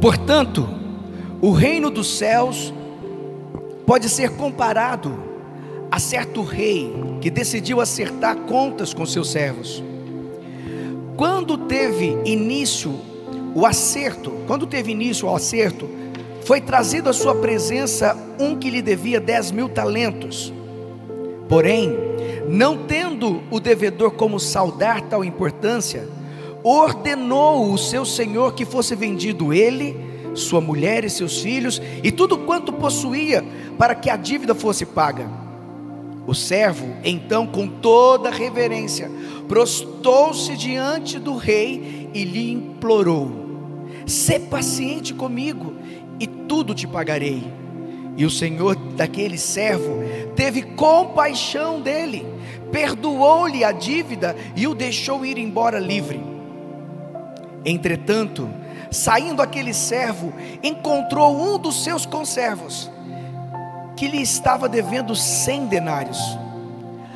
Portanto, o reino dos céus pode ser comparado a certo rei que decidiu acertar contas com seus servos. Quando teve início o acerto, quando teve início o acerto, foi trazido à sua presença um que lhe devia dez mil talentos. Porém, não tendo o devedor como saudar tal importância, ordenou o seu senhor que fosse vendido ele, sua mulher e seus filhos e tudo quanto possuía, para que a dívida fosse paga. O servo, então, com toda reverência, prostou-se diante do rei e lhe implorou: Sê paciente comigo e tudo te pagarei. E o senhor daquele servo teve compaixão dele, perdoou-lhe a dívida e o deixou ir embora livre. Entretanto, saindo aquele servo, encontrou um dos seus conservos, que lhe estava devendo cem denários.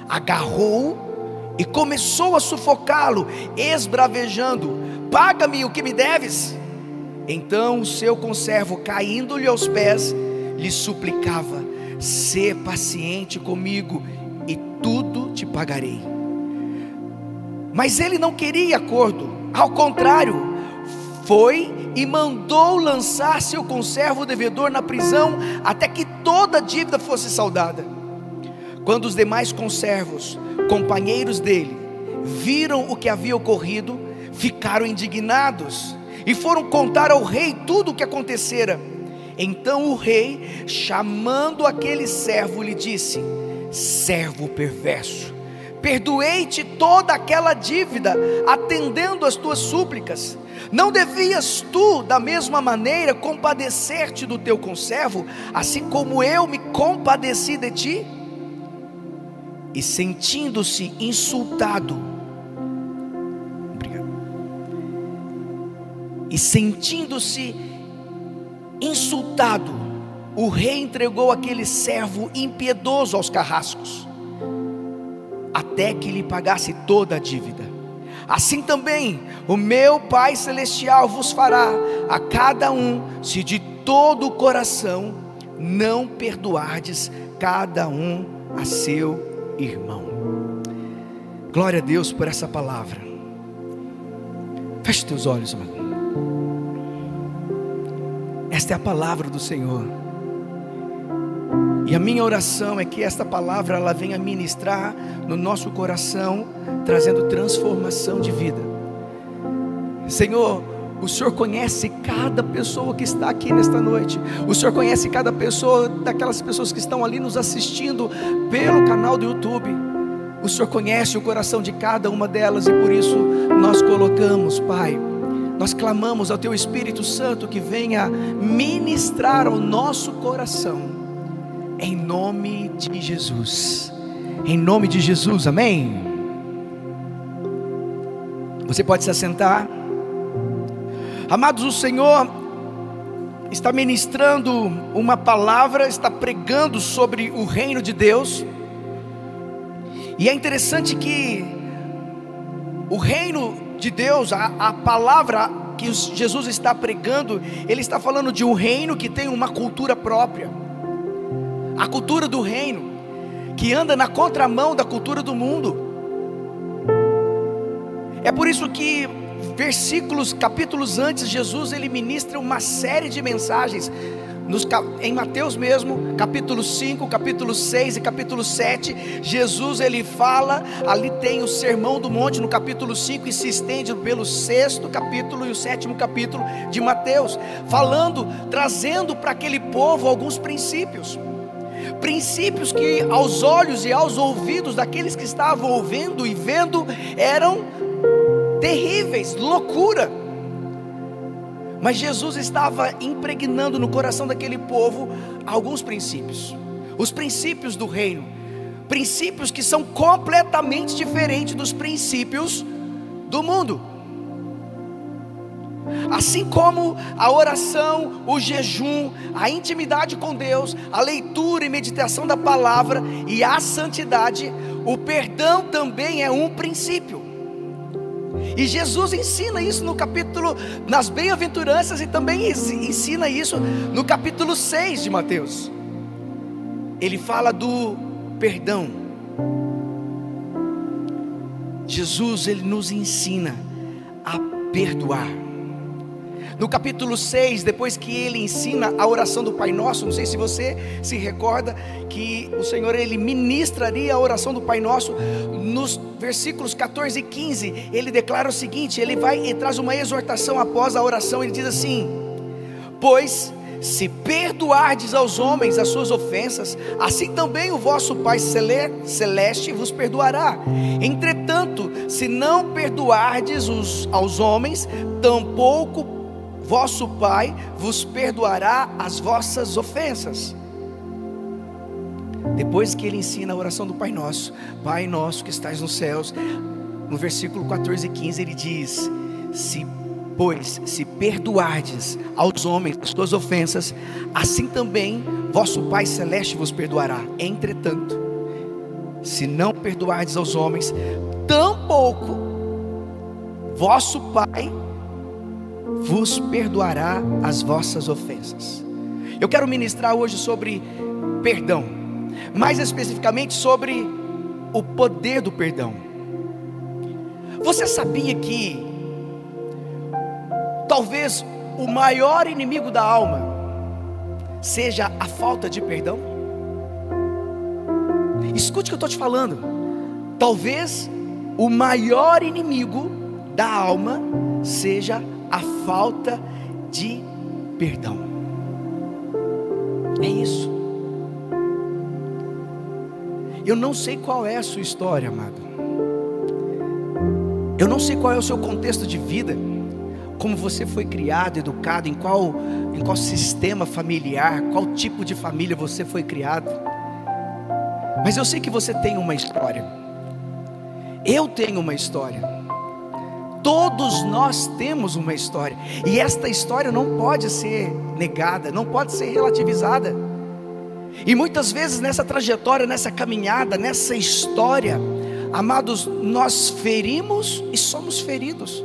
Agarrou e começou a sufocá-lo, esbravejando: Paga-me o que me deves. Então o seu conservo, caindo-lhe aos pés, lhe suplicava: Sê paciente comigo e tudo te pagarei. Mas ele não queria acordo, ao contrário, foi e mandou lançar seu conservo devedor na prisão até que toda a dívida fosse saldada. Quando os demais conservos, companheiros dele, viram o que havia ocorrido, ficaram indignados e foram contar ao rei tudo o que acontecera. Então o rei, chamando aquele servo, lhe disse: Servo perverso, perdoei-te toda aquela dívida, atendendo às tuas súplicas. Não devias tu, da mesma maneira, compadecer-te do teu conservo, assim como eu me compadeci de ti? E sentindo-se insultado, obrigado, e sentindo-se insultado, o rei entregou aquele servo impiedoso aos carrascos, até que lhe pagasse toda a dívida. Assim também o meu Pai Celestial vos fará a cada um, se de todo o coração não perdoardes cada um a seu irmão. Glória a Deus por essa palavra. Feche teus olhos, irmão. Esta é a palavra do Senhor. E a minha oração é que esta palavra ela venha ministrar no nosso coração, trazendo transformação de vida. Senhor, o Senhor conhece cada pessoa que está aqui nesta noite. O Senhor conhece cada pessoa daquelas pessoas que estão ali nos assistindo pelo canal do YouTube. O Senhor conhece o coração de cada uma delas e por isso nós colocamos, Pai, nós clamamos ao Teu Espírito Santo que venha ministrar ao nosso coração, em nome de Jesus. Em nome de Jesus, amém. Você pode se assentar. Amados, o Senhor está ministrando uma palavra, está pregando sobre o reino de Deus. E é interessante que o reino de Deus, a, a palavra que Jesus está pregando, ele está falando de um reino que tem uma cultura própria. A cultura do reino, que anda na contramão da cultura do mundo. É por isso que versículos, capítulos antes, Jesus ele ministra uma série de mensagens. Nos, em Mateus mesmo, capítulo 5, capítulo 6 e capítulo 7, Jesus ele fala, ali tem o sermão do monte no capítulo 5 e se estende pelo sexto capítulo e o sétimo capítulo de Mateus, falando, trazendo para aquele povo alguns princípios. Princípios que aos olhos e aos ouvidos daqueles que estavam ouvindo e vendo eram terríveis, loucura. Mas Jesus estava impregnando no coração daquele povo alguns princípios, os princípios do reino, princípios que são completamente diferentes dos princípios do mundo. Assim como a oração, o jejum, a intimidade com Deus, a leitura e meditação da palavra e a santidade, o perdão também é um princípio. E Jesus ensina isso no capítulo, nas bem-aventuranças, e também ensina isso no capítulo 6 de Mateus. Ele fala do perdão. Jesus, ele nos ensina a perdoar. No capítulo 6, depois que ele ensina a oração do Pai Nosso, não sei se você se recorda que o Senhor ele ministraria a oração do Pai Nosso nos versículos 14 e 15. Ele declara o seguinte: ele vai e traz uma exortação após a oração. Ele diz assim: Pois se perdoardes aos homens as suas ofensas, assim também o vosso Pai celeste vos perdoará. Entretanto, se não perdoardes os, aos homens, tampouco vosso Pai vos perdoará as vossas ofensas. Depois que ele ensina a oração do Pai Nosso, Pai Nosso que estás nos céus, no versículo 14 e 15 ele diz: Se, pois, se perdoardes aos homens as suas ofensas, assim também vosso Pai Celeste vos perdoará. Entretanto, se não perdoardes aos homens, tampouco vosso Pai vos perdoará as vossas ofensas. Eu quero ministrar hoje sobre perdão, mais especificamente sobre o poder do perdão. Você sabia que talvez o maior inimigo da alma seja a falta de perdão? Escute o que eu estou te falando. Talvez o maior inimigo da alma seja a falta de perdão. É isso. Eu não sei qual é a sua história, amado. Eu não sei qual é o seu contexto de vida, como você foi criado, educado, em qual, em qual sistema familiar, qual tipo de família você foi criado. Mas eu sei que você tem uma história. Eu tenho uma história. Todos nós temos uma história, e esta história não pode ser negada, não pode ser relativizada. E muitas vezes nessa trajetória, nessa caminhada, nessa história, amados, nós ferimos e somos feridos.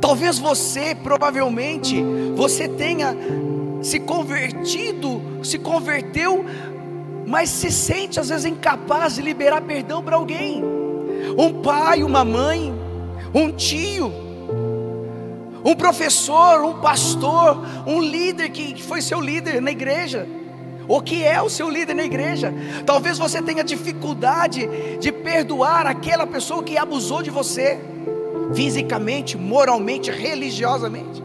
Talvez você, provavelmente, você tenha se convertido, se converteu, mas se sente às vezes incapaz de liberar perdão para alguém um pai, uma mãe, um tio, um professor, um pastor, um líder que foi seu líder na igreja, ou que é o seu líder na igreja. Talvez você tenha dificuldade de perdoar aquela pessoa que abusou de você, fisicamente, moralmente, religiosamente,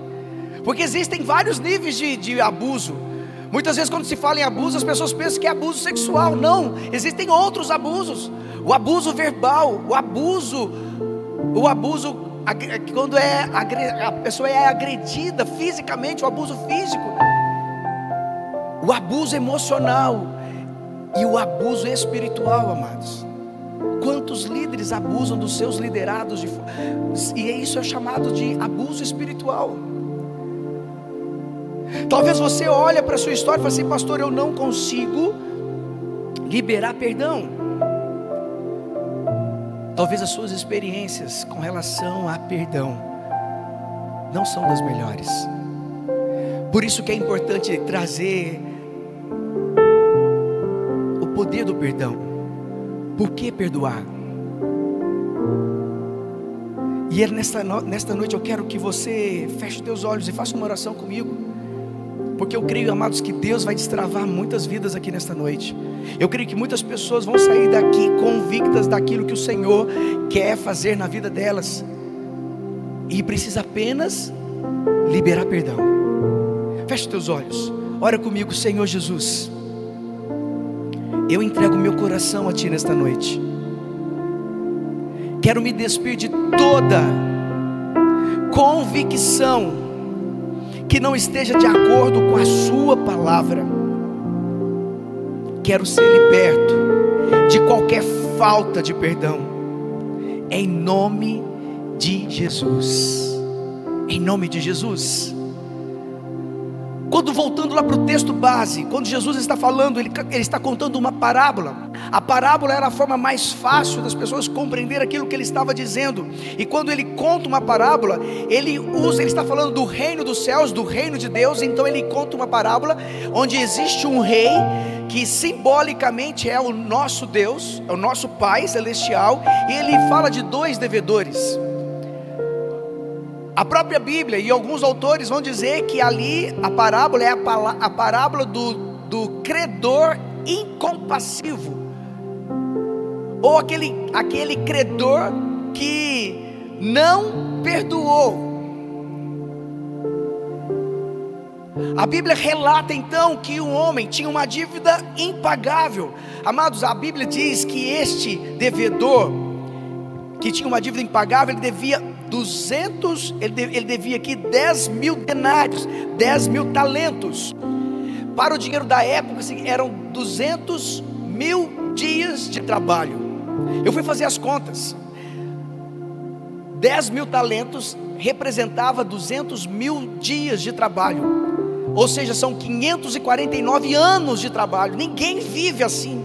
porque existem vários níveis de, de abuso. Muitas vezes, quando se fala em abuso, as pessoas pensam que é abuso sexual. Não, existem outros abusos o abuso verbal, o abuso, o abuso quando é a pessoa é agredida fisicamente, o abuso físico, o abuso emocional e o abuso espiritual, amados. Quantos líderes abusam dos seus liderados de, e isso é chamado de abuso espiritual. Talvez você olhe para a sua história e fale assim, pastor, eu não consigo liberar perdão. Talvez as suas experiências com relação a perdão não são das melhores. Por isso que é importante trazer o poder do perdão. Por que perdoar? E é nesta, nesta noite eu quero que você feche os teus olhos e faça uma oração comigo. Porque eu creio, amados, que Deus vai destravar muitas vidas aqui nesta noite. Eu creio que muitas pessoas vão sair daqui convictas daquilo que o Senhor quer fazer na vida delas. E precisa apenas liberar perdão. Feche teus olhos. Ora comigo, Senhor Jesus. Eu entrego meu coração a Ti nesta noite. Quero me despir de toda convicção que não esteja de acordo com a Sua palavra. Quero ser liberto de qualquer falta de perdão, em nome de Jesus. Em nome de Jesus. Quando voltando lá para o texto base, quando Jesus está falando, ele, ele, está contando uma parábola. A parábola era a forma mais fácil das pessoas compreender aquilo que ele estava dizendo. E quando ele conta uma parábola, ele usa, ele está falando do reino dos céus, do reino de Deus, então ele conta uma parábola onde existe um rei que simbolicamente é o nosso Deus, é o nosso Pai celestial, e ele fala de dois devedores. A própria Bíblia e alguns autores vão dizer que ali a parábola é a, parábola do, do credor incompassivo ou aquele, aquele credor que não perdoou. A Bíblia relata então que o homem tinha uma dívida impagável. Amados, a Bíblia diz que este devedor, que tinha uma dívida impagável, ele devia 200, ele, ele devia aqui 10 mil denários, 10 mil talentos. Para o dinheiro da época, assim, eram 200 mil dias de trabalho. Eu fui fazer as contas. 10 mil talentos representava 200 mil dias de trabalho. Ou seja, são 549 anos de trabalho. Ninguém vive assim.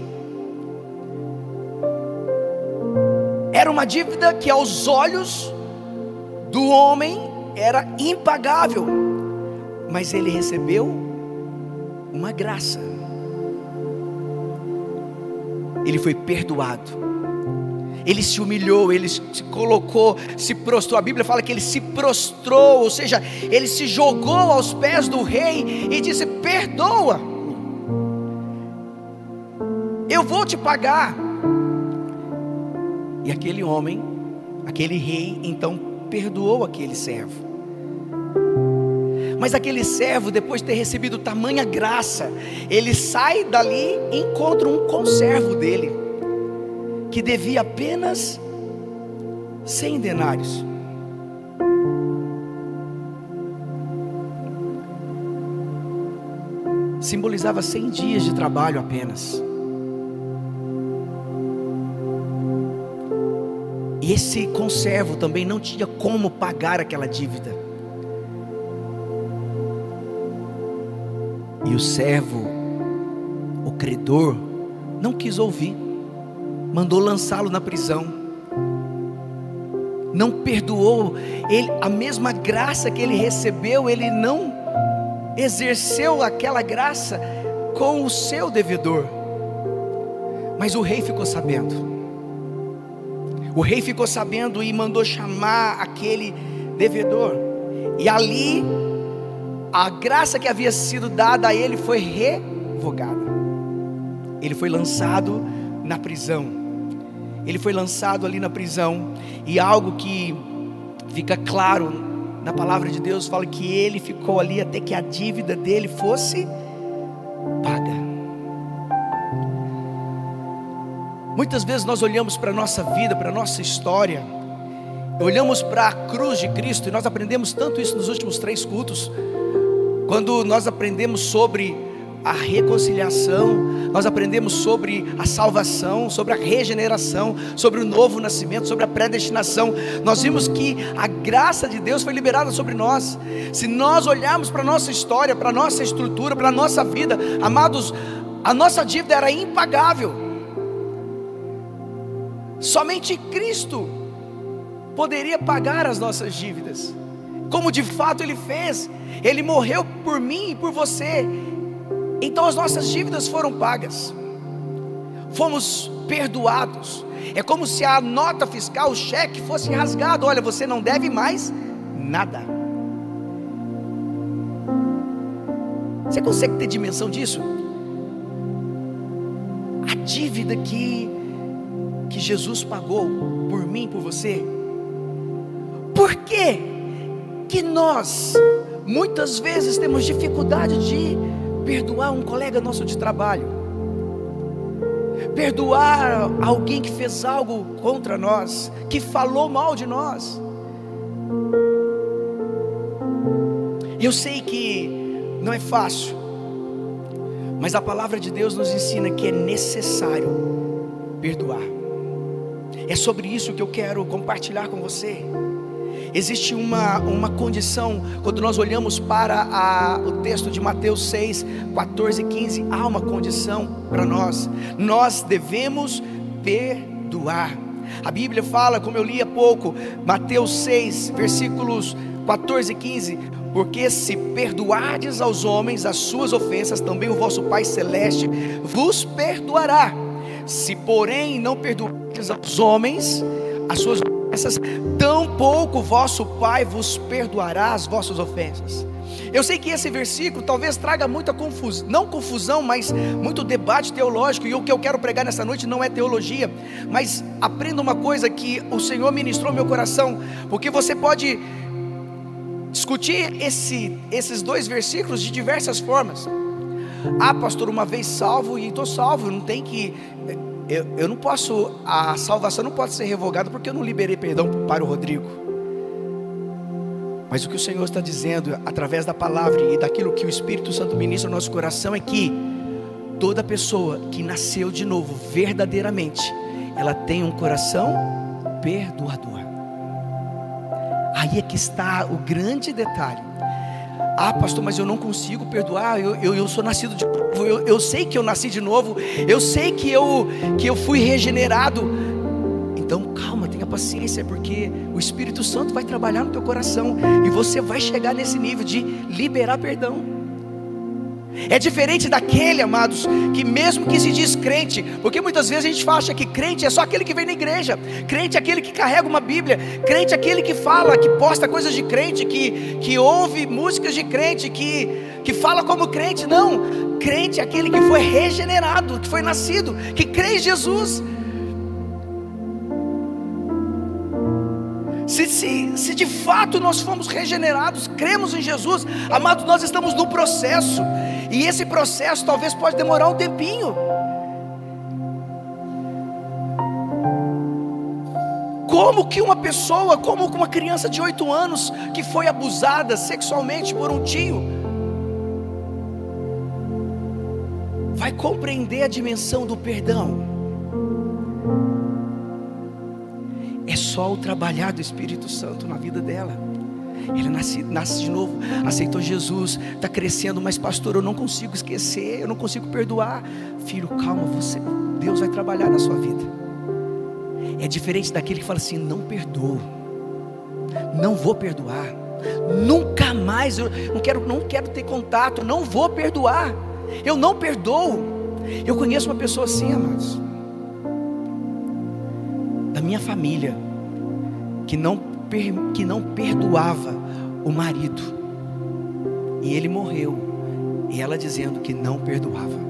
Era uma dívida que aos olhos do homem era impagável. Mas ele recebeu uma graça. Ele foi perdoado ele se humilhou, ele se colocou, se prostrou. A Bíblia fala que ele se prostrou, ou seja, ele se jogou aos pés do rei e disse: Perdoa, eu vou te pagar. E aquele homem, aquele rei, então perdoou aquele servo. Mas aquele servo, depois de ter recebido tamanha graça, ele sai dali e encontra um conservo dele que devia apenas 100 denários. Simbolizava 100 dias de trabalho apenas. E esse conservo também não tinha como pagar aquela dívida. E o servo, o credor, não quis ouvir mandou lançá-lo na prisão. Não perdoou ele a mesma graça que ele recebeu, ele não exerceu aquela graça com o seu devedor. Mas o rei ficou sabendo. O rei ficou sabendo e mandou chamar aquele devedor. E ali a graça que havia sido dada a ele foi revogada. Ele foi lançado na prisão. Ele foi lançado ali na prisão, e algo que fica claro na palavra de Deus fala que ele ficou ali até que a dívida dele fosse paga. Muitas vezes nós olhamos para a nossa vida, para a nossa história, olhamos para a cruz de Cristo, e nós aprendemos tanto isso nos últimos três cultos, quando nós aprendemos sobre a reconciliação, nós aprendemos sobre a salvação, sobre a regeneração, sobre o novo nascimento, sobre a predestinação. Nós vimos que a graça de Deus foi liberada sobre nós. Se nós olharmos para a nossa história, para a nossa estrutura, para a nossa vida, amados, a nossa dívida era impagável. Somente Cristo poderia pagar as nossas dívidas, como de fato Ele fez. Ele morreu por mim e por você, então as nossas dívidas foram pagas, fomos perdoados. É como se a nota fiscal, o cheque fosse rasgado. Olha, você não deve mais nada. Você consegue ter dimensão disso? A dívida que, que Jesus pagou por mim, por você. Por que que nós muitas vezes temos dificuldade de perdoar um colega nosso de trabalho, perdoar alguém que fez algo contra nós, que falou mal de nós. Eu sei que não é fácil, mas a palavra de Deus nos ensina que é necessário perdoar. É sobre isso que eu quero compartilhar com você. Existe uma, uma condição, quando nós olhamos para a, o texto de Mateus 6, 14 e 15, há uma condição para nós, nós devemos perdoar. A Bíblia fala, como eu li há pouco, Mateus 6, versículos 14 e 15: Porque se perdoardes aos homens as suas ofensas, também o vosso Pai Celeste vos perdoará. Se, porém, não perdoardes aos homens as suas tampouco vosso Pai vos perdoará as vossas ofensas. Eu sei que esse versículo talvez traga muita confusão, não confusão, mas muito debate teológico, e o que eu quero pregar nessa noite não é teologia, mas aprenda uma coisa que o Senhor ministrou meu coração, porque você pode discutir esse, esses dois versículos de diversas formas. Ah, pastor, uma vez salvo e estou salvo, não tem que. Eu, eu não posso, a salvação não pode ser revogada porque eu não liberei perdão para o Rodrigo. Mas o que o Senhor está dizendo através da palavra e daquilo que o Espírito Santo ministra no nosso coração é que toda pessoa que nasceu de novo verdadeiramente, ela tem um coração perdoador. Aí é que está o grande detalhe. Ah, pastor, mas eu não consigo perdoar. Eu, eu, eu sou nascido de novo. Eu, eu sei que eu nasci de novo. Eu sei que eu, que eu fui regenerado. Então, calma, tenha paciência, porque o Espírito Santo vai trabalhar no teu coração e você vai chegar nesse nível de liberar perdão. É diferente daquele, amados, que mesmo que se diz crente, porque muitas vezes a gente acha que crente é só aquele que vem na igreja, crente é aquele que carrega uma Bíblia, crente é aquele que fala, que posta coisas de crente, que, que ouve músicas de crente, que, que fala como crente. Não, crente é aquele que foi regenerado, que foi nascido, que crê em Jesus. Se, se, se de fato nós fomos regenerados, cremos em Jesus, amados, nós estamos no processo, e esse processo talvez pode demorar um tempinho. Como que uma pessoa, como uma criança de 8 anos que foi abusada sexualmente por um tio, vai compreender a dimensão do perdão? É só o trabalhar do Espírito Santo na vida dela. Ele nasce, nasce de novo, aceitou Jesus, está crescendo, mas pastor, eu não consigo esquecer, eu não consigo perdoar. Filho, calma, você, Deus vai trabalhar na sua vida. É diferente daquele que fala assim: não perdoo, não vou perdoar, nunca mais, eu não quero, não quero ter contato, não vou perdoar, eu não perdoo. Eu conheço uma pessoa assim, amados, da minha família que não, que não perdoava o marido. E ele morreu. E ela dizendo que não perdoava.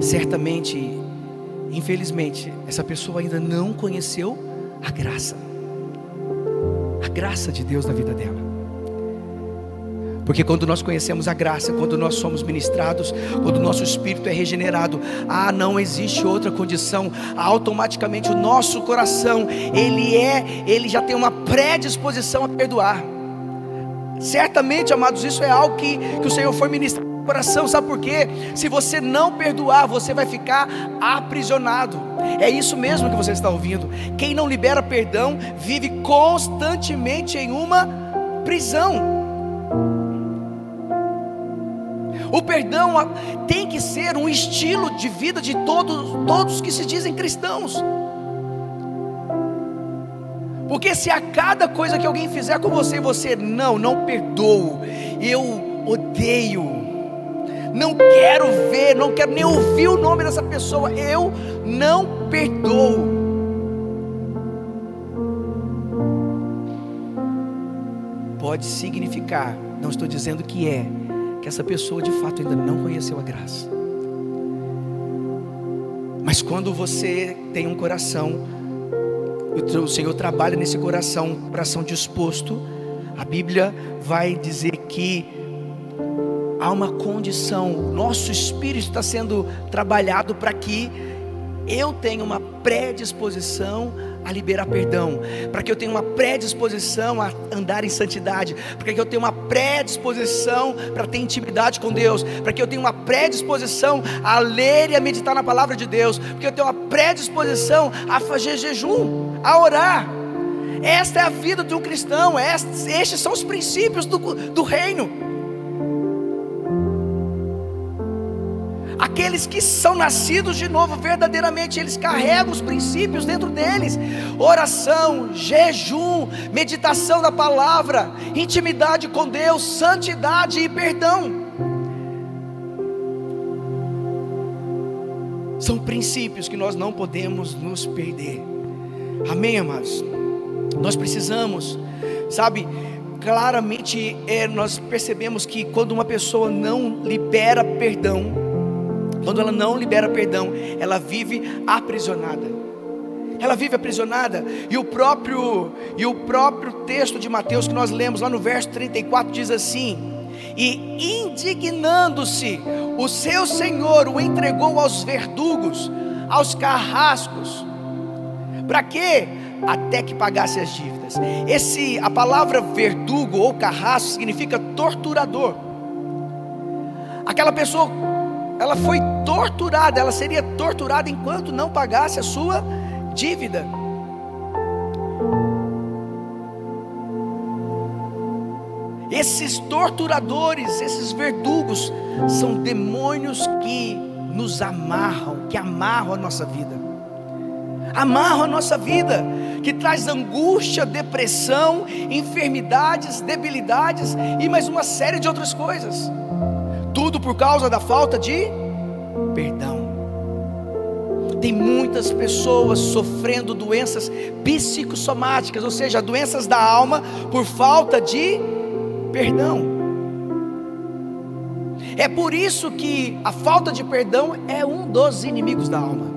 Certamente, infelizmente, essa pessoa ainda não conheceu a graça. A graça de Deus na vida dela. Porque quando nós conhecemos a graça, quando nós somos ministrados, quando o nosso espírito é regenerado, ah, não existe outra condição. Automaticamente o nosso coração, ele é, ele já tem uma predisposição a perdoar. Certamente, amados, isso é algo que, que o Senhor foi ministrar no coração, sabe por quê? Se você não perdoar, você vai ficar aprisionado. É isso mesmo que você está ouvindo. Quem não libera perdão vive constantemente em uma prisão. O perdão tem que ser um estilo de vida de todos, todos que se dizem cristãos. Porque se a cada coisa que alguém fizer com você, você não, não perdoo, eu odeio, não quero ver, não quero nem ouvir o nome dessa pessoa, eu não perdoo. Pode significar, não estou dizendo que é, que essa pessoa de fato ainda não conheceu a graça. Mas quando você tem um coração, o Senhor trabalha nesse coração, coração disposto, a Bíblia vai dizer que há uma condição, nosso espírito está sendo trabalhado para que eu tenha uma predisposição a liberar perdão, para que eu tenha uma predisposição a andar em santidade, para que eu tenha uma predisposição para ter intimidade com Deus, para que eu tenha uma predisposição a ler e a meditar na palavra de Deus, porque eu tenho uma predisposição a fazer jejum, a orar. Esta é a vida de um cristão, estes, estes são os princípios do, do reino. Aqueles que são nascidos de novo, verdadeiramente, eles carregam os princípios dentro deles: oração, jejum, meditação da palavra, intimidade com Deus, santidade e perdão. São princípios que nós não podemos nos perder. Amém, amados? Nós precisamos, sabe, claramente é, nós percebemos que quando uma pessoa não libera perdão, quando ela não libera perdão, ela vive aprisionada. Ela vive aprisionada, e o próprio e o próprio texto de Mateus que nós lemos lá no verso 34 diz assim: E indignando-se, o seu senhor o entregou aos verdugos, aos carrascos. Para quê? Até que pagasse as dívidas. Esse a palavra verdugo ou carrasco significa torturador. Aquela pessoa ela foi torturada, ela seria torturada enquanto não pagasse a sua dívida. Esses torturadores, esses verdugos, são demônios que nos amarram, que amarram a nossa vida. Amarram a nossa vida, que traz angústia, depressão, enfermidades, debilidades e mais uma série de outras coisas. Tudo por causa da falta de perdão. Tem muitas pessoas sofrendo doenças psicossomáticas, ou seja, doenças da alma, por falta de perdão. É por isso que a falta de perdão é um dos inimigos da alma.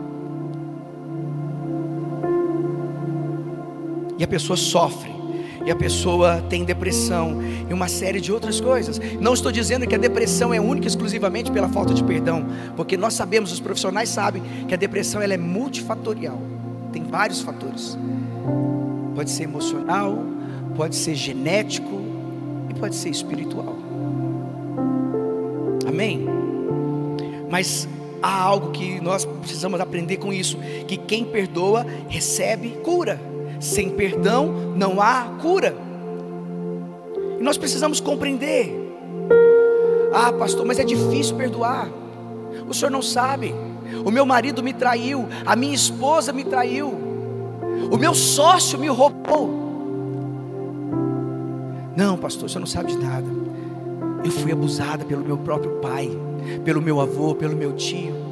E a pessoa sofre e a pessoa tem depressão e uma série de outras coisas. Não estou dizendo que a depressão é única exclusivamente pela falta de perdão, porque nós sabemos, os profissionais sabem que a depressão ela é multifatorial. Tem vários fatores. Pode ser emocional, pode ser genético e pode ser espiritual. Amém. Mas há algo que nós precisamos aprender com isso, que quem perdoa recebe cura. Sem perdão não há cura. E nós precisamos compreender. Ah, pastor, mas é difícil perdoar. O senhor não sabe. O meu marido me traiu, a minha esposa me traiu, o meu sócio me roubou. Não, pastor, senhor não sabe de nada. Eu fui abusada pelo meu próprio pai, pelo meu avô, pelo meu tio.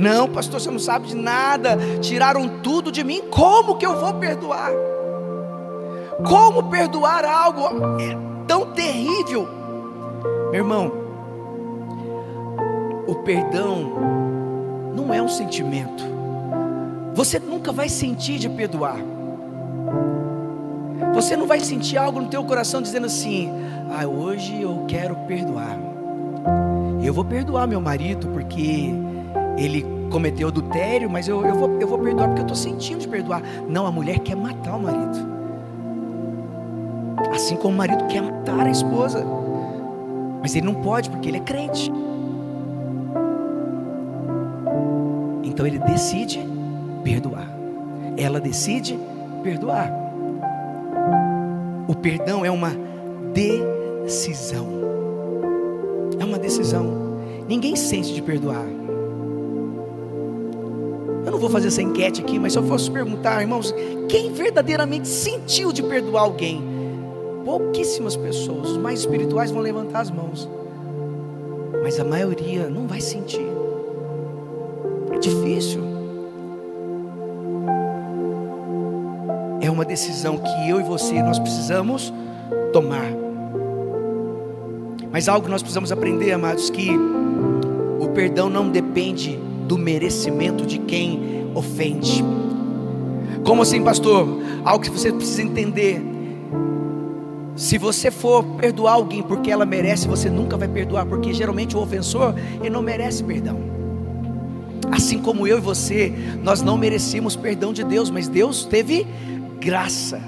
Não, pastor, você não sabe de nada. Tiraram tudo de mim. Como que eu vou perdoar? Como perdoar algo tão terrível? Meu irmão, o perdão não é um sentimento. Você nunca vai sentir de perdoar. Você não vai sentir algo no teu coração dizendo assim: "Ah, hoje eu quero perdoar". Eu vou perdoar meu marido porque ele cometeu adultério, mas eu, eu, vou, eu vou perdoar porque eu estou sentindo de perdoar. Não, a mulher quer matar o marido. Assim como o marido quer matar a esposa. Mas ele não pode porque ele é crente. Então ele decide perdoar. Ela decide perdoar. O perdão é uma decisão. É uma decisão. Ninguém sente de perdoar. Vou fazer essa enquete aqui, mas se eu fosse perguntar, irmãos, quem verdadeiramente sentiu de perdoar alguém? Pouquíssimas pessoas, os mais espirituais vão levantar as mãos, mas a maioria não vai sentir. É difícil. É uma decisão que eu e você nós precisamos tomar. Mas algo que nós precisamos aprender, amados, que o perdão não depende do merecimento de quem ofende. Como assim, pastor? Algo que você precisa entender. Se você for perdoar alguém porque ela merece, você nunca vai perdoar, porque geralmente o ofensor ele não merece perdão. Assim como eu e você, nós não merecíamos perdão de Deus, mas Deus teve graça.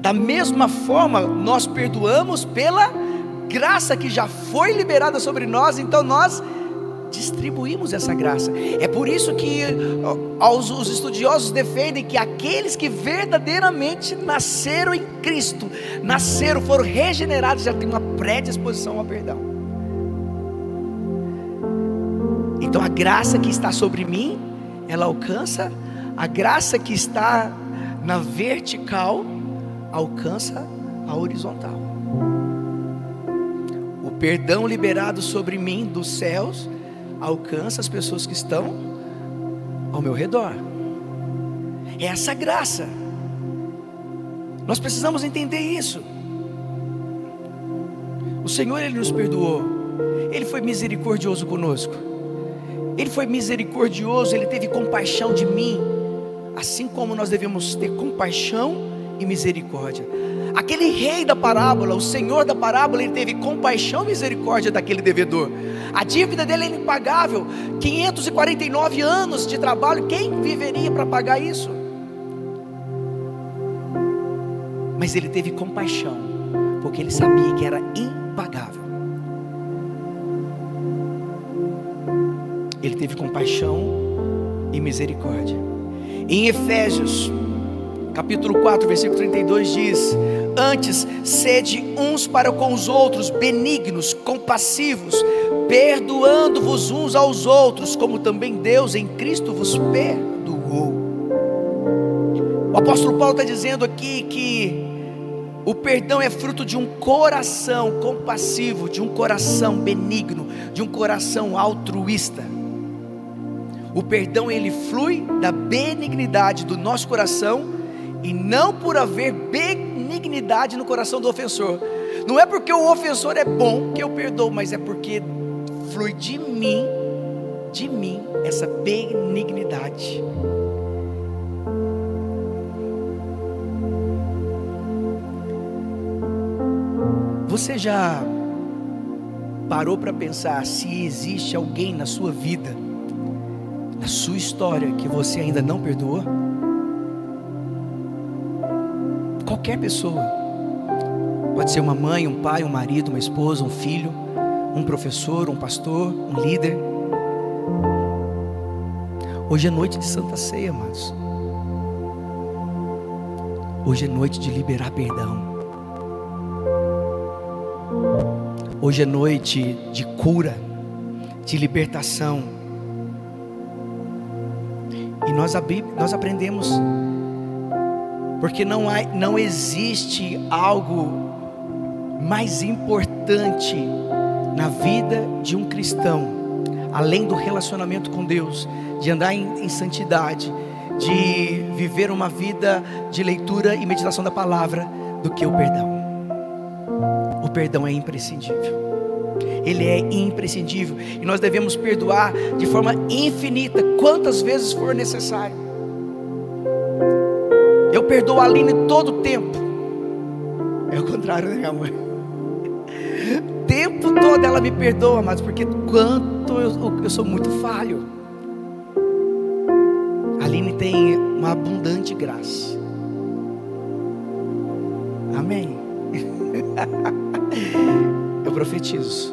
Da mesma forma, nós perdoamos pela graça que já foi liberada sobre nós, então nós distribuímos essa graça. É por isso que os estudiosos defendem que aqueles que verdadeiramente nasceram em Cristo, nasceram, foram regenerados, já têm uma predisposição ao perdão. Então a graça que está sobre mim, ela alcança, a graça que está na vertical, alcança a horizontal. O perdão liberado sobre mim dos céus alcança as pessoas que estão ao meu redor. É essa graça. Nós precisamos entender isso. O Senhor ele nos perdoou. Ele foi misericordioso conosco. Ele foi misericordioso, ele teve compaixão de mim, assim como nós devemos ter compaixão e misericórdia. Aquele rei da parábola, o senhor da parábola, ele teve compaixão e misericórdia daquele devedor. A dívida dele é impagável. 549 anos de trabalho, quem viveria para pagar isso? Mas ele teve compaixão, porque ele sabia que era impagável. Ele teve compaixão e misericórdia. Em Efésios, capítulo 4, versículo 32 diz: Antes, sede uns para com os outros, benignos, compassivos, perdoando-vos uns aos outros, como também Deus em Cristo vos perdoou. O apóstolo Paulo está dizendo aqui que o perdão é fruto de um coração compassivo, de um coração benigno, de um coração altruísta. O perdão ele flui da benignidade do nosso coração e não por haver benignidade no coração do ofensor. Não é porque o ofensor é bom que eu perdoo, mas é porque flui de mim, de mim, essa benignidade. Você já parou para pensar se existe alguém na sua vida, na sua história, que você ainda não perdoou? Qualquer pessoa. Pode ser uma mãe, um pai, um marido, uma esposa, um filho, um professor, um pastor, um líder. Hoje é noite de Santa Ceia, amados. Hoje é noite de liberar perdão. Hoje é noite de cura, de libertação. E nós, nós aprendemos porque não, há, não existe algo mais importante na vida de um cristão, além do relacionamento com Deus, de andar em, em santidade, de viver uma vida de leitura e meditação da palavra, do que o perdão. O perdão é imprescindível. Ele é imprescindível e nós devemos perdoar de forma infinita, quantas vezes for necessário. Eu perdoo a Aline todo o tempo. É o contrário, né, minha mãe? O tempo todo ela me perdoa, mas porque quanto eu, eu sou muito falho. A Aline tem uma abundante graça. Amém. Eu profetizo.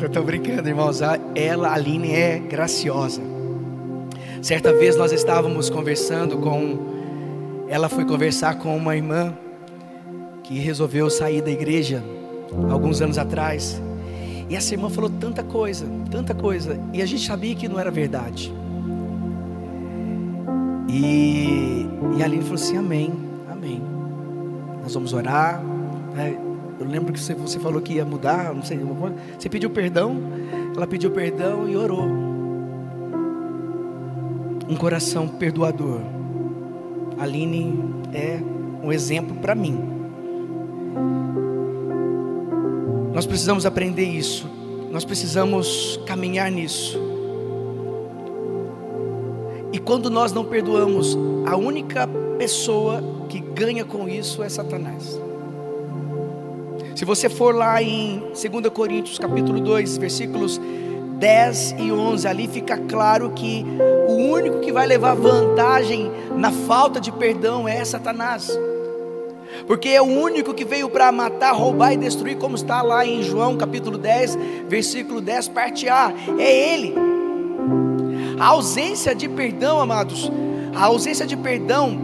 Eu estou brincando, irmãos. Ela, a Aline, é graciosa. Certa vez nós estávamos conversando com ela foi conversar com uma irmã que resolveu sair da igreja alguns anos atrás. E essa irmã falou tanta coisa, tanta coisa, e a gente sabia que não era verdade. E, e a Aline falou assim: Amém, Amém. Nós vamos orar. Né? Eu lembro que você, você falou que ia mudar, não sei, você pediu perdão, ela pediu perdão e orou. Um coração perdoador Aline é um exemplo para mim. Nós precisamos aprender isso. Nós precisamos caminhar nisso. E quando nós não perdoamos, a única pessoa que ganha com isso é Satanás. Se você for lá em 2 Coríntios capítulo 2, versículos 10 e 11, ali fica claro que único que vai levar vantagem na falta de perdão é Satanás. Porque é o único que veio para matar, roubar e destruir, como está lá em João capítulo 10, versículo 10, parte A. É Ele. A ausência de perdão, amados, a ausência de perdão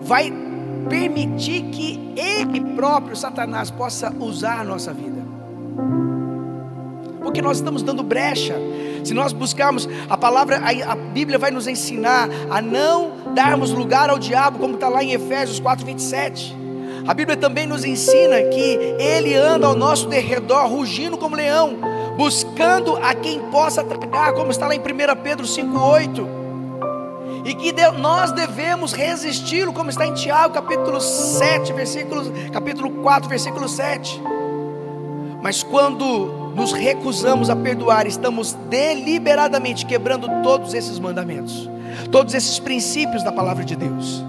vai permitir que Ele próprio, Satanás, possa usar a nossa vida. Porque nós estamos dando brecha. Se nós buscarmos a palavra, a, a Bíblia vai nos ensinar a não darmos lugar ao diabo, como está lá em Efésios 4, 27. A Bíblia também nos ensina que ele anda ao nosso derredor, rugindo como leão, buscando a quem possa tragar, como está lá em 1 Pedro 5,8. E que nós devemos resisti-lo, como está em Tiago, capítulo 7, versículo, capítulo 4, versículo 7. Mas quando nos recusamos a perdoar, estamos deliberadamente quebrando todos esses mandamentos, todos esses princípios da palavra de Deus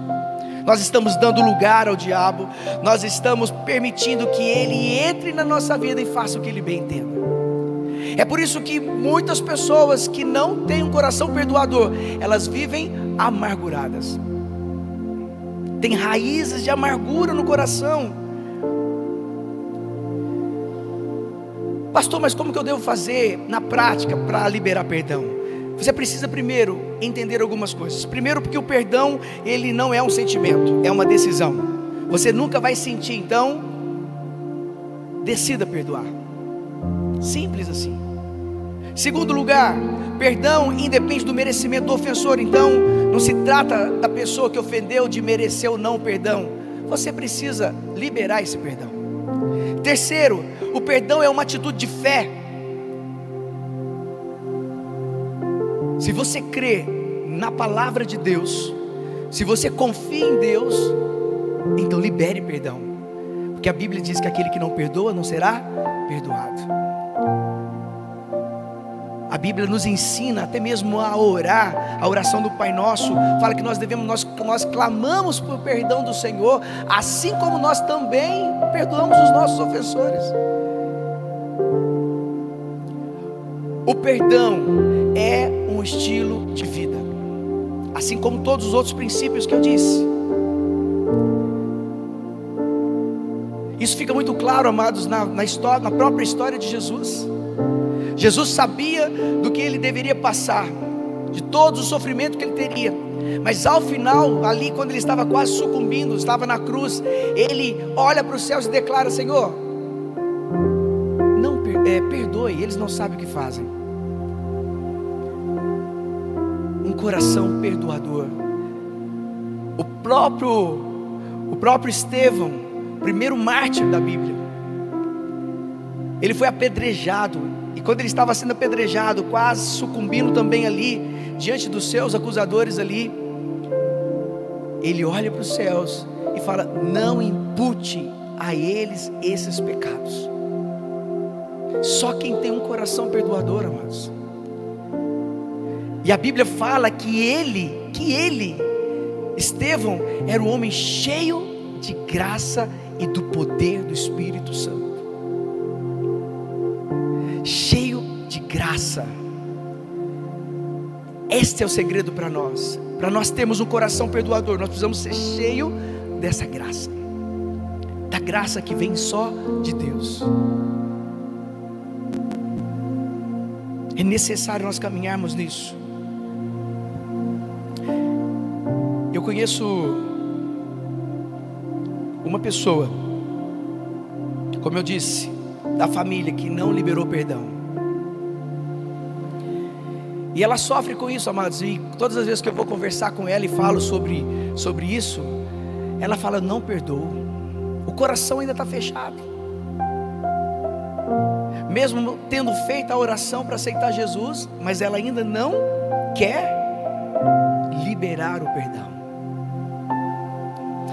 nós estamos dando lugar ao diabo, nós estamos permitindo que ele entre na nossa vida e faça o que ele bem entenda. É por isso que muitas pessoas que não têm um coração perdoador, elas vivem amarguradas. Tem raízes de amargura no coração. Pastor, mas como que eu devo fazer na prática para liberar perdão? Você precisa primeiro entender algumas coisas. Primeiro, porque o perdão, ele não é um sentimento, é uma decisão. Você nunca vai sentir, então, decida perdoar. Simples assim. Segundo lugar, perdão independe do merecimento do ofensor. Então, não se trata da pessoa que ofendeu de merecer ou não perdão. Você precisa liberar esse perdão. Terceiro, o perdão é uma atitude de fé. Se você crê na palavra de Deus, se você confia em Deus, então libere perdão. Porque a Bíblia diz que aquele que não perdoa não será perdoado. A Bíblia nos ensina até mesmo a orar, a oração do Pai Nosso, fala que nós devemos, nós, nós clamamos por perdão do Senhor, assim como nós também perdoamos os nossos ofensores. O perdão é um estilo de vida, assim como todos os outros princípios que eu disse. Isso fica muito claro, amados, na, na, história, na própria história de Jesus. Jesus sabia do que ele deveria passar, de todo o sofrimento que ele teria. Mas ao final, ali quando ele estava quase sucumbindo, estava na cruz, ele olha para os céus e declara: Senhor, não é, perdoe, eles não sabem o que fazem. um coração perdoador. O próprio, o próprio Estevão, primeiro mártir da Bíblia, ele foi apedrejado, e quando ele estava sendo apedrejado, quase sucumbindo também ali, diante dos seus acusadores ali, ele olha para os céus e fala: Não impute a eles esses pecados. Só quem tem um coração perdoador, amados. E a Bíblia fala que ele, que ele, Estevão, era um homem cheio de graça e do poder do Espírito Santo. Cheio de graça. Este é o segredo para nós. Para nós termos um coração perdoador, nós precisamos ser cheio dessa graça. Da graça que vem só de Deus. É necessário nós caminharmos nisso. Eu conheço uma pessoa, como eu disse, da família que não liberou perdão. E ela sofre com isso, amados. E todas as vezes que eu vou conversar com ela e falo sobre, sobre isso, ela fala: Não perdoo. O coração ainda está fechado. Mesmo tendo feito a oração para aceitar Jesus, mas ela ainda não quer liberar o perdão.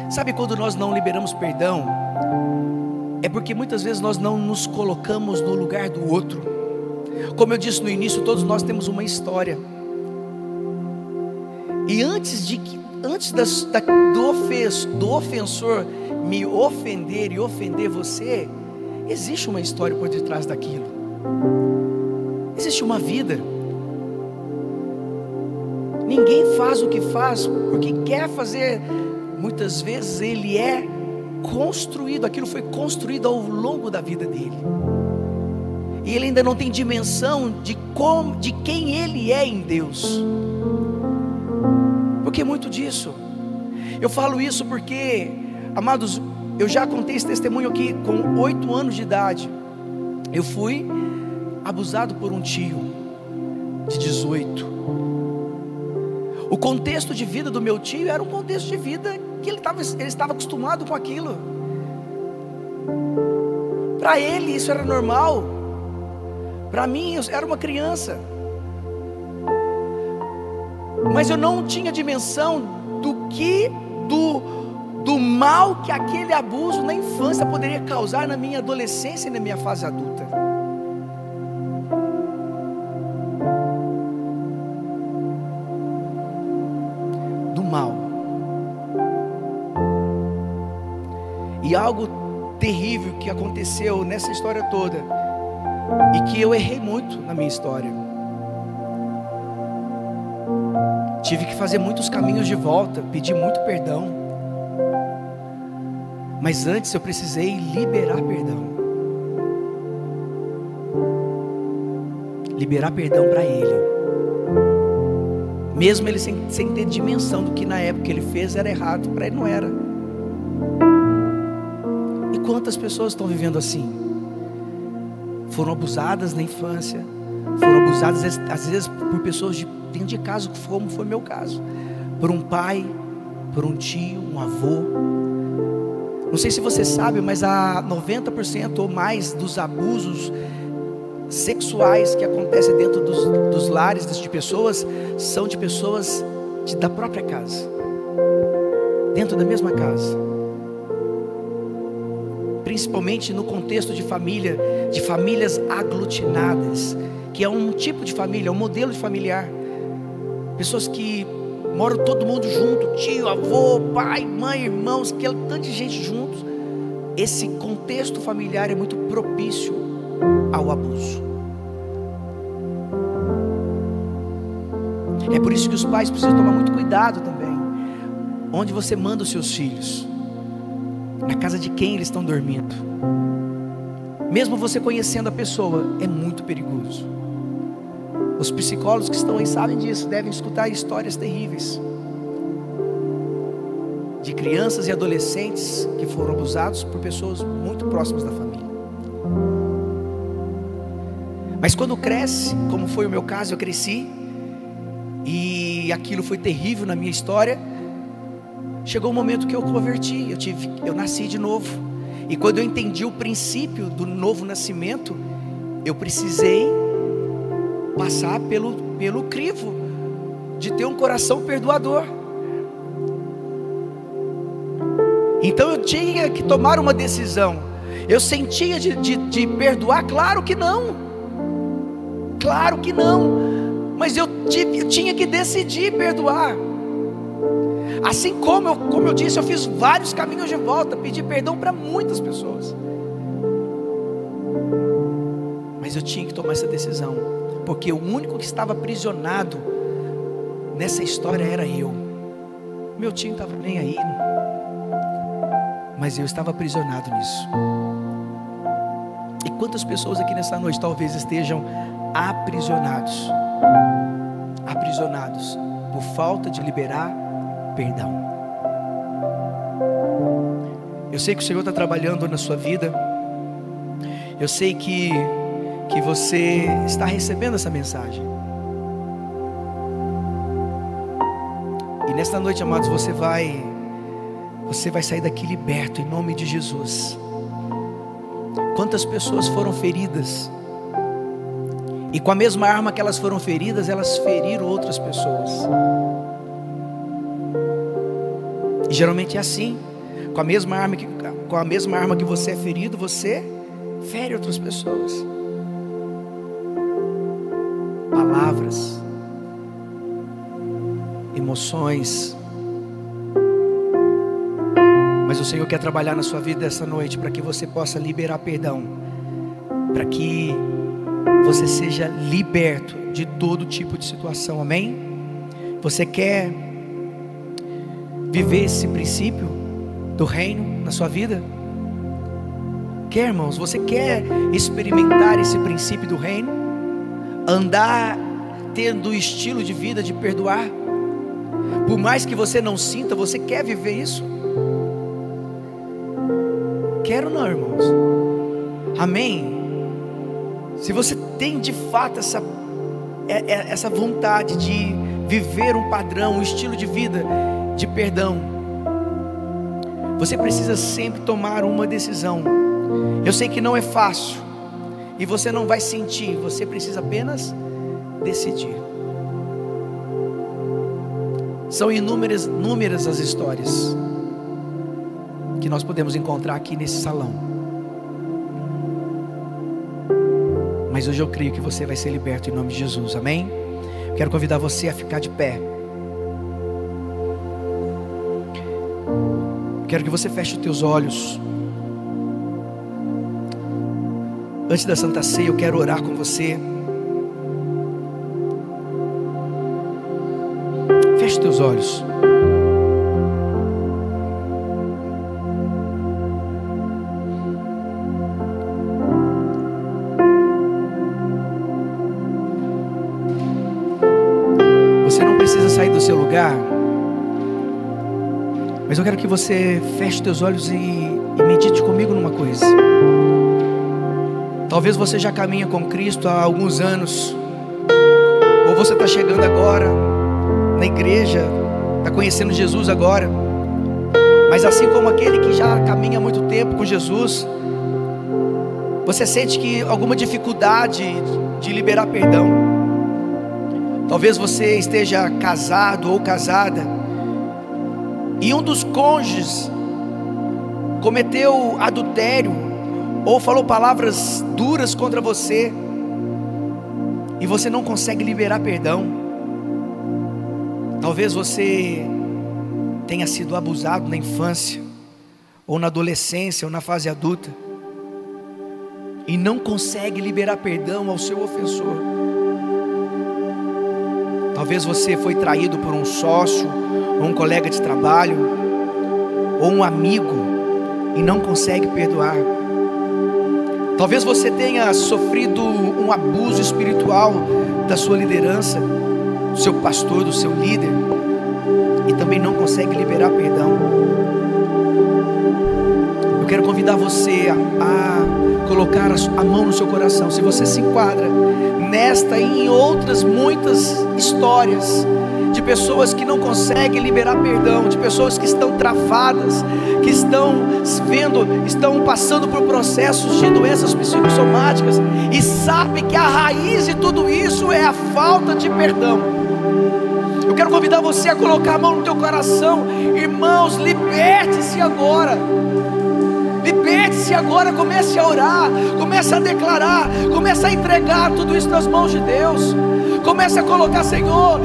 Sabe quando nós não liberamos perdão? É porque muitas vezes nós não nos colocamos no lugar do outro. Como eu disse no início, todos nós temos uma história. E antes de que, antes das, da, do, do ofensor me ofender e ofender você, existe uma história por detrás daquilo. Existe uma vida. Ninguém faz o que faz porque quer fazer Muitas vezes ele é construído, aquilo foi construído ao longo da vida dele. E ele ainda não tem dimensão de como, de quem ele é em Deus. Porque muito disso. Eu falo isso porque, amados, eu já contei esse testemunho aqui com oito anos de idade. Eu fui abusado por um tio de 18. O contexto de vida do meu tio era um contexto de vida que ele, tava, ele estava acostumado com aquilo. Para ele isso era normal. Para mim eu era uma criança. Mas eu não tinha dimensão do que do do mal que aquele abuso na infância poderia causar na minha adolescência e na minha fase adulta. Do mal. E algo terrível que aconteceu nessa história toda e que eu errei muito na minha história. Tive que fazer muitos caminhos de volta, pedir muito perdão. Mas antes eu precisei liberar perdão. Liberar perdão para ele. Mesmo ele sem, sem ter dimensão do que na época ele fez era errado, para ele não era. E quantas pessoas estão vivendo assim? Foram abusadas na infância, foram abusadas às vezes por pessoas de dentro de casa, como foi meu caso, por um pai, por um tio, um avô, não sei se você sabe, mas a 90% ou mais dos abusos sexuais que acontecem dentro dos, dos lares de pessoas são de pessoas de, da própria casa, dentro da mesma casa. Principalmente no contexto de família, de famílias aglutinadas, que é um tipo de família, um modelo de familiar. Pessoas que mora todo mundo junto, tio, avô, pai, mãe, irmãos, aquele tanto de gente juntos. Esse contexto familiar é muito propício ao abuso. É por isso que os pais precisam tomar muito cuidado também. Onde você manda os seus filhos? Na casa de quem eles estão dormindo? Mesmo você conhecendo a pessoa, é muito perigoso. Os psicólogos que estão aí sabem disso, devem escutar histórias terríveis de crianças e adolescentes que foram abusados por pessoas muito próximas da família. Mas quando cresce, como foi o meu caso, eu cresci e aquilo foi terrível na minha história. Chegou o momento que eu converti, eu tive, eu nasci de novo. E quando eu entendi o princípio do novo nascimento, eu precisei passar pelo, pelo crivo de ter um coração perdoador. Então eu tinha que tomar uma decisão. Eu sentia de, de, de perdoar? Claro que não. Claro que não. Mas eu, tive, eu tinha que decidir perdoar. Assim como eu, como eu disse, eu fiz vários caminhos de volta, pedi perdão para muitas pessoas. Mas eu tinha que tomar essa decisão porque o único que estava aprisionado nessa história era eu. Meu tio estava nem aí, mas eu estava aprisionado nisso. E quantas pessoas aqui nessa noite talvez estejam aprisionados, aprisionados por falta de liberar perdão. Eu sei que o Senhor está trabalhando na sua vida. Eu sei que que você está recebendo essa mensagem. E nesta noite, amados, você vai você vai sair daqui liberto em nome de Jesus. Quantas pessoas foram feridas? E com a mesma arma que elas foram feridas, elas feriram outras pessoas. E geralmente é assim. Com a mesma arma que, com a mesma arma que você é ferido, você fere outras pessoas palavras, emoções. Mas o Senhor quer trabalhar na sua vida essa noite para que você possa liberar perdão, para que você seja liberto de todo tipo de situação, amém? Você quer viver esse princípio do reino na sua vida? Quer, irmãos? Você quer experimentar esse princípio do reino? Andar tendo o estilo de vida de perdoar? Por mais que você não sinta, você quer viver isso? Quero não, irmãos. Amém. Se você tem de fato essa, é, é, essa vontade de viver um padrão, um estilo de vida de perdão, você precisa sempre tomar uma decisão. Eu sei que não é fácil e você não vai sentir, você precisa apenas decidir. São inúmeras, inúmeras as histórias que nós podemos encontrar aqui nesse salão. Mas hoje eu creio que você vai ser liberto em nome de Jesus, amém? Quero convidar você a ficar de pé. Quero que você feche os teus olhos. Antes da Santa Ceia, eu quero orar com você. Feche teus olhos. Mas eu quero que você feche teus olhos e, e medite comigo numa coisa. Talvez você já caminha com Cristo há alguns anos, ou você está chegando agora na igreja, está conhecendo Jesus agora, mas assim como aquele que já caminha há muito tempo com Jesus, você sente que alguma dificuldade de liberar perdão. Talvez você esteja casado ou casada e um dos cônjuges cometeu adultério ou falou palavras duras contra você e você não consegue liberar perdão. Talvez você tenha sido abusado na infância, ou na adolescência, ou na fase adulta, e não consegue liberar perdão ao seu ofensor. Talvez você foi traído por um sócio, ou um colega de trabalho, ou um amigo, e não consegue perdoar. Talvez você tenha sofrido um abuso espiritual da sua liderança, do seu pastor, do seu líder, e também não consegue liberar perdão. Quero convidar você a, a colocar a, a mão no seu coração. Se você se enquadra nesta e em outras muitas histórias de pessoas que não conseguem liberar perdão, de pessoas que estão travadas, que estão vendo, estão passando por processos de doenças psicossomáticas e sabe que a raiz de tudo isso é a falta de perdão. Eu quero convidar você a colocar a mão no teu coração, irmãos, liberte-se agora. Liberte-se agora, comece a orar, comece a declarar, comece a entregar tudo isso nas mãos de Deus. Comece a colocar, Senhor,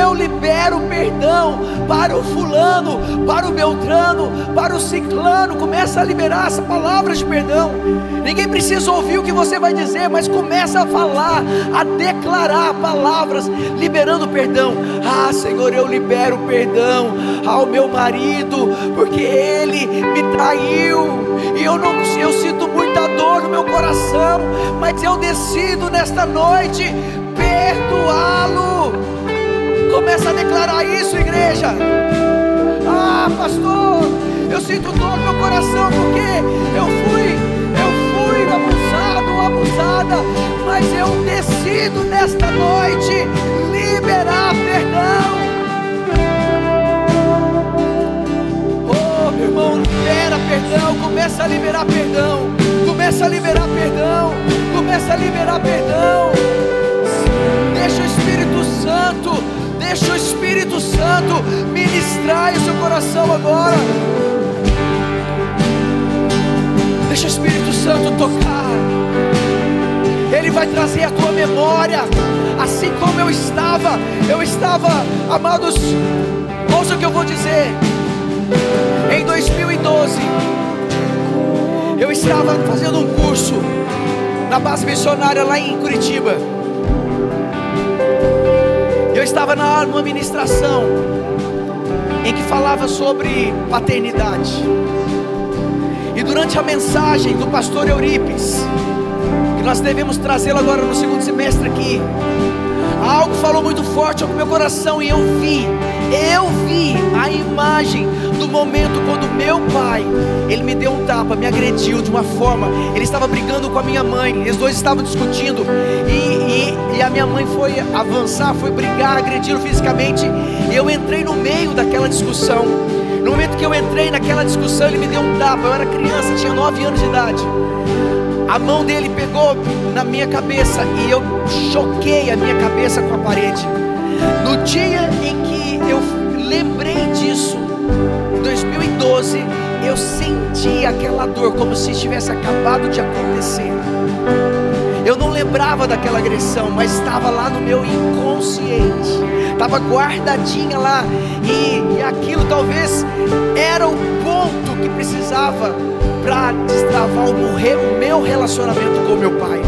eu libero perdão para o fulano, para o beltrano, para o ciclano. Comece a liberar essa palavra de perdão. Ninguém precisa ouvir o que você vai dizer, mas começa a falar, a declarar palavras, liberando perdão. Ah, Senhor, eu libero perdão ao meu marido, porque ele me traiu. E eu não eu sinto muita dor no meu coração, mas eu decido nesta noite perdoá-lo. Começa a declarar isso, igreja. Ah, pastor, eu sinto dor no meu coração porque eu fui, eu fui abusado abusada, mas eu decido nesta noite liberar perdão. Oh, meu irmão, libera perdão, começa a liberar perdão, começa a liberar perdão, começa a liberar perdão. Santo, deixa o Espírito Santo ministrar em seu coração agora. Deixa o Espírito Santo tocar. Ele vai trazer a tua memória, assim como eu estava. Eu estava, amados, ouça o que eu vou dizer. Em 2012, eu estava fazendo um curso na base missionária lá em Curitiba. Estava na numa ministração em que falava sobre paternidade. durante a mensagem do pastor Eurípides, que nós devemos trazê-lo agora no segundo semestre aqui, algo falou muito forte ao meu coração e eu vi, eu vi a imagem do momento quando meu pai, ele me deu um tapa, me agrediu de uma forma, ele estava brigando com a minha mãe, eles dois estavam discutindo e, e, e a minha mãe foi avançar, foi brigar, agredi-lo fisicamente, e eu entrei no meio daquela discussão. No momento que eu entrei naquela discussão, ele me deu um tapa. Eu era criança, tinha 9 anos de idade. A mão dele pegou na minha cabeça e eu choquei a minha cabeça com a parede. No dia em dor como se tivesse acabado de acontecer. Eu não lembrava daquela agressão, mas estava lá no meu inconsciente, estava guardadinha lá, e, e aquilo talvez era o ponto que precisava para destravar o meu relacionamento com meu pai.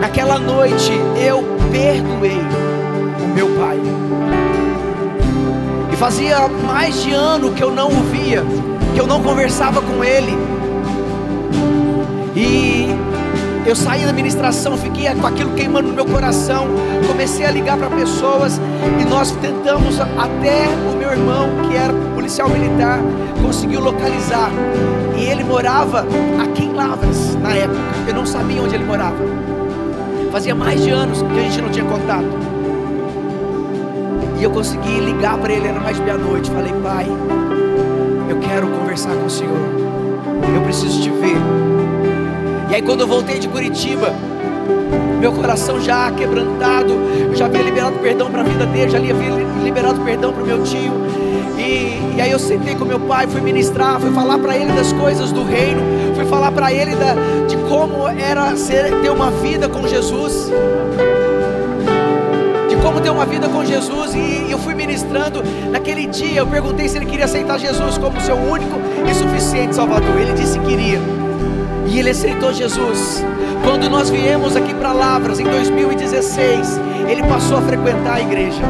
Naquela noite eu perdoei o meu pai. E fazia mais de ano que eu não o via, que eu não conversava com ele. E eu saí da ministração, fiquei com aquilo queimando no meu coração. Comecei a ligar para pessoas e nós tentamos até o meu irmão, que era policial militar, conseguiu localizar. E ele morava aqui em Lavras na época. Eu não sabia onde ele morava. Fazia mais de anos que a gente não tinha contato. E eu consegui ligar para ele, era mais de meia-noite. Falei, pai, quero conversar com o Senhor. Eu preciso te ver. E aí quando eu voltei de Curitiba, meu coração já quebrantado, eu já havia liberado perdão para a vida dele, já havia liberado perdão para o meu tio. E, e, aí eu sentei com meu pai, fui ministrar, fui falar para ele das coisas do reino, fui falar para ele da, de como era ser, ter uma vida com Jesus, como ter uma vida com Jesus. E, eu fui ministrando. Naquele dia eu perguntei se ele queria aceitar Jesus como seu único e suficiente Salvador. Ele disse que queria. E ele aceitou Jesus. Quando nós viemos aqui para Lavras em 2016, ele passou a frequentar a igreja.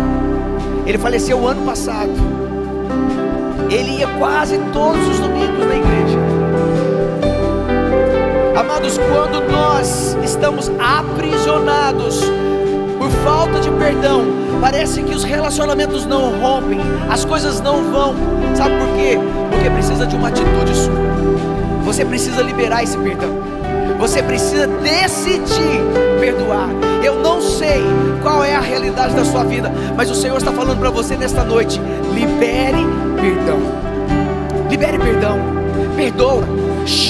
Ele faleceu o ano passado. Ele ia quase todos os domingos na igreja. Amados, quando nós estamos aprisionados por falta de perdão, parece que os relacionamentos não rompem, as coisas não vão. Sabe por quê? Porque precisa de uma atitude sua. Você precisa liberar esse perdão. Você precisa decidir perdoar. Eu não sei qual é a realidade da sua vida, mas o Senhor está falando para você nesta noite: libere perdão. Libere perdão. Perdoa.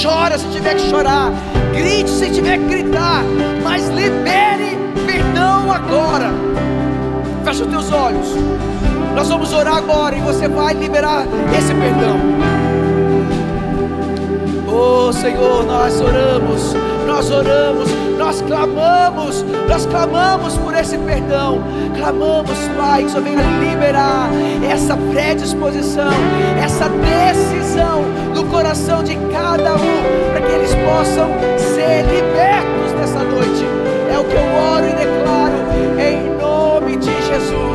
Chora se tiver que chorar. Grite se tiver que gritar. Mas libere agora. Fecha os teus olhos. Nós vamos orar agora e você vai liberar esse perdão. Oh Senhor, nós oramos, nós oramos, nós clamamos, nós clamamos por esse perdão. Clamamos, Pai, que só venha liberar essa predisposição, essa decisão do coração de cada um, para que eles possam ser libertos nessa noite. É o que eu oro e declaro Jesus.